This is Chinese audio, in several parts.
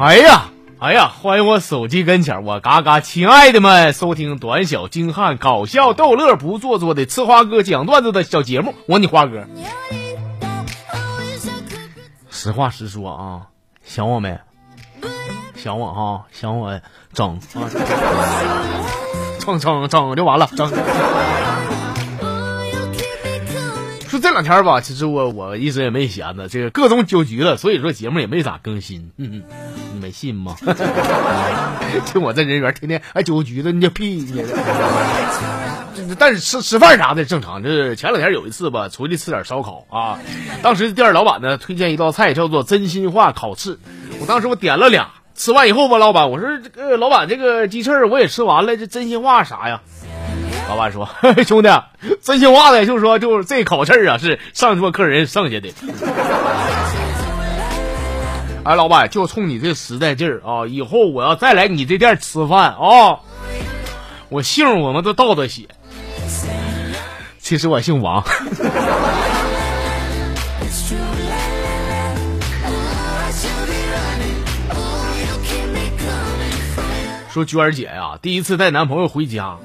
哎呀，哎呀，欢迎我手机跟前，我嘎嘎亲爱的们，收听短小精悍、搞笑逗乐、不做作的吃花哥讲段子的小节目，我你花哥。实话实说啊，想我没？想我哈？想我整啊？整整整就完了，整。说这两天吧，其实我我一直也没闲着，这个各种酒局了，所以说节目也没咋更新。嗯，你没信吗？就我这人缘，天天哎酒局子，你这屁你。但是吃吃饭啥的正常。这前两天有一次吧，出去吃点烧烤啊，当时店老板呢推荐一道菜叫做真心话烤翅，我当时我点了俩，吃完以后吧，老板我说这个老板这个鸡翅我也吃完了，这真心话啥呀？老板说：“ 兄弟，真心话的，就是说，就是这烤翅啊，是上桌客人剩下的。哎，老板，就冲你这实在劲儿啊，以后我要再来你这店吃饭啊，我姓我们都倒着写。其实我姓王。”说娟儿姐呀，第一次带男朋友回家，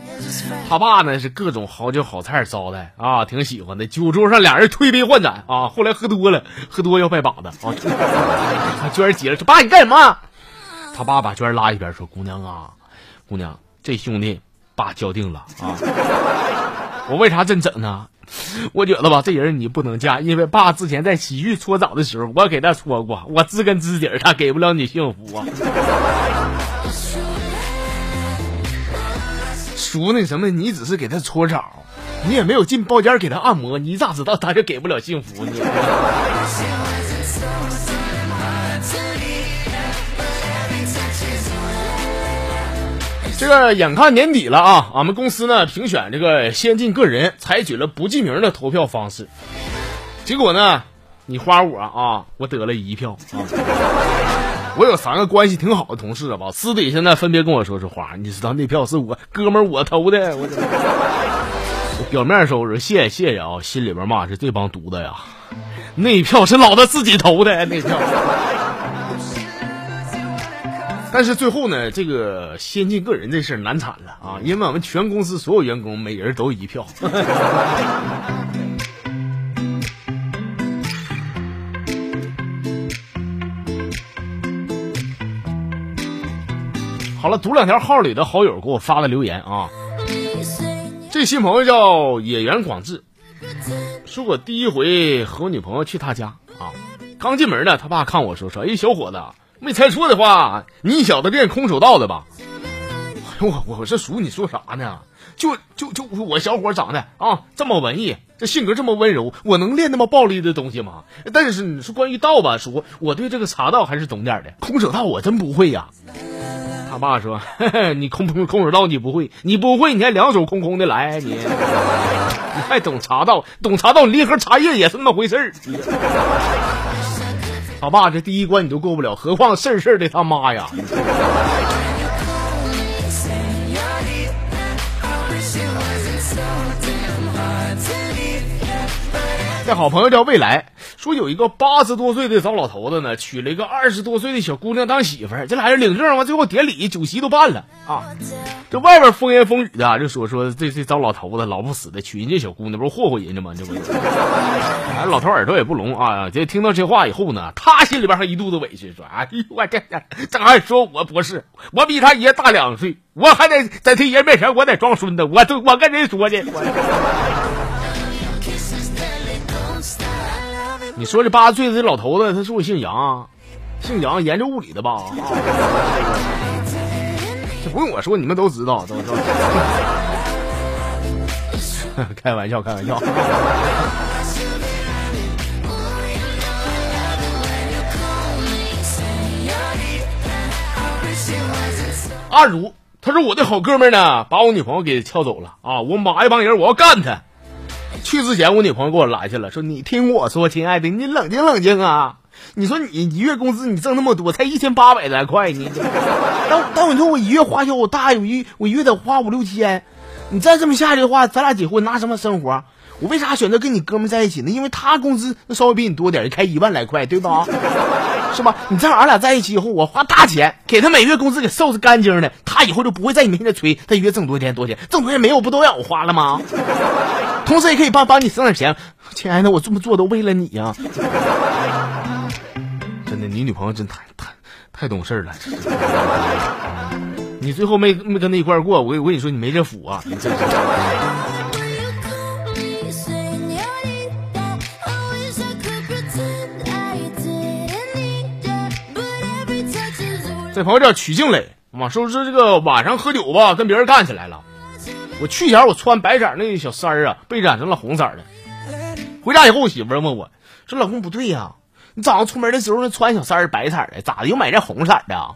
他爸呢是各种好酒好菜招待啊，挺喜欢的。酒桌上俩人推杯换盏啊，后来喝多了，喝多要拜把子啊。娟儿姐，说爸你干什么？他爸把娟儿拉一边说：“姑娘啊，姑娘，这兄弟爸交定了啊。我为啥这么整呢？我觉得吧，这人你不能嫁，因为爸之前在洗浴搓澡的时候，我给他搓过，我知根知底，他给不了你幸福啊。”叔，那什么，你只是给他搓澡，你也没有进包间给他按摩，你咋知道他就给不了幸福呢？这个眼看年底了啊，俺们公司呢评选这个先进个人，采取了不记名的投票方式，结果呢，你花我啊，我得了一票啊。我有三个关系挺好的同事吧，私底下呢分别跟我说说话，你知道那票是我哥们儿我投的，我表面说我说谢谢谢谢啊，心里边骂是这帮犊子呀，那票是老子自己投的那票。但是最后呢，这个先进个人这事难产了啊，因为我们全公司所有员工每人都一票。了，读两条号里的好友给我发的留言啊。这新朋友叫野原广志，说我第一回和我女朋友去他家啊，刚进门呢，他爸看我说说，哎，小伙子，没猜错的话，你小子练空手道的吧？哎呦我我这叔，你说啥呢？就就就我小伙长得啊这么文艺，这性格这么温柔，我能练那么暴力的东西吗？但是你说关于道吧，叔，我对这个茶道还是懂点的，空手道我真不会呀。他爸说：“ 你空空空手道你不会，你不会，你还两手空空的来，你 你还懂茶道？懂茶道，你一盒茶叶也是那么回事儿。他爸这第一关你都过不了，何况事事的他妈呀！”这好朋友叫未来，说有一个八十多岁的糟老头子呢，娶了一个二十多岁的小姑娘当媳妇儿。这俩人领证完，最后典礼酒席都办了啊。这外边风言风语的就说说这这糟老头子老不死的娶人家小姑娘，不是霍霍人家吗？这不，哎，老头耳朵也不聋啊。这听到这话以后呢，他心里边还一肚子委屈，说：“哎呦我这这还说我不是，我比他爷大两岁，我还得在他爷面前我得装孙子，我都我跟人说的。”你说这八岁的老头子，他是不是姓杨？姓杨，研究物理的吧？这不用我说，你们都知道，都知道。开玩笑，开玩笑。阿如，他说我的好哥们呢，把我女朋友给撬走了啊！我马一帮人，我要干他。去之前，我女朋友给我拦下了，说：“你听我说，亲爱的，你冷静冷静啊！你说你一月工资你挣那么多，才一千八百来块，你但但你说我一月花销我大，我一我一月得花五六千，你再这么下去的话，咱俩结婚拿什么生活？我为啥选择跟你哥们在一起呢？因为他工资那稍微比你多点，开一万来块，对吧？是吧？你这样俺俩在一起以后，我花大钱给他每月工资给收拾干净的，他以后就不会在你面前吹他一月挣多少钱多少钱，挣多少钱没有不都让我花了吗？同时也可以帮帮你省点钱，亲爱的，我这么做都为了你呀。真的，你女朋友真太太太懂事了。你最后没没跟她一块过，我我跟你说，你没这福啊！你真是。这朋友叫曲静磊，嘛说是这个晚上喝酒吧，跟别人干起来了。我去前我穿白色那小衫儿啊，被染成了红色的。回家以后，我媳妇问我说：“老公不对呀，你早上出门的时候那穿小衫儿白色的，咋的又买件红色的？”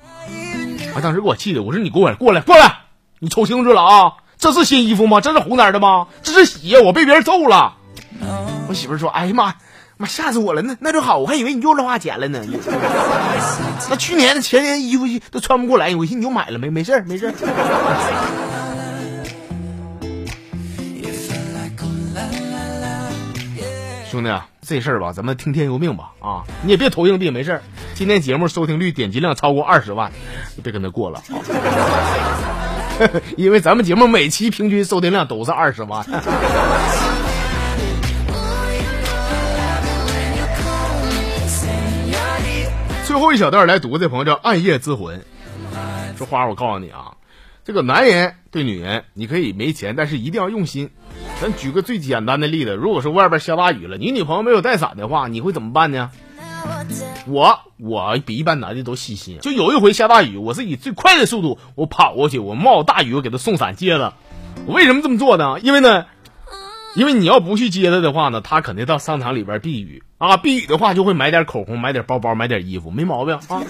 我当时给我气的，我说：“你给我过来过来，你瞅清楚了啊，这是新衣服吗？这是红色的吗？这是血，我被别人揍了。”我媳妇说：“哎呀妈！”妈吓死我了！那那就好，我还以为你又乱花钱了呢。那去年的前年衣服都穿不过来，我寻思你又买了没？没事儿，没事儿。兄弟，这事儿吧，咱们听天由命吧。啊，你也别投硬币，没事儿。今天节目收听率、点击量超过二十万，你别跟他过了啊。因为咱们节目每期平均收听量都是二十万。最后一小段来读，这朋友叫暗夜之魂，说花我告诉你啊，这个男人对女人，你可以没钱，但是一定要用心。咱举个最简单的例子，如果说外边下大雨了，你女朋友没有带伞的话，你会怎么办呢？我我比一般男的都细心，就有一回下大雨，我是以最快的速度我跑过去，我冒大雨我给她送伞接了。我为什么这么做呢？因为呢。因为你要不去接他的话呢，他肯定到商场里边避雨啊，避雨的话就会买点口红、买点包包、买点衣服，没毛病啊。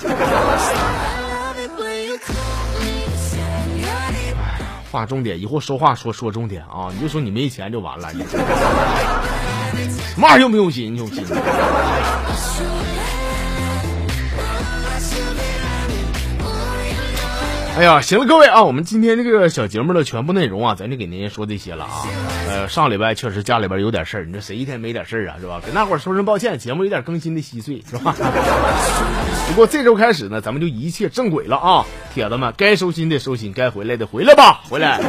划重点，以后说话说说重点啊！你就说你没钱就完了，你 骂用不用心，用心。哎呀，行了，各位啊，我们今天这个小节目的全部内容啊，咱就给您说这些了啊。呃，上礼拜确实家里边有点事儿，你这谁一天没点事儿啊，是吧？给大伙儿说声抱歉，节目有点更新的稀碎，是吧？不过这周开始呢，咱们就一切正轨了啊，铁子们，该收心的收心，该回来的回来吧，回来。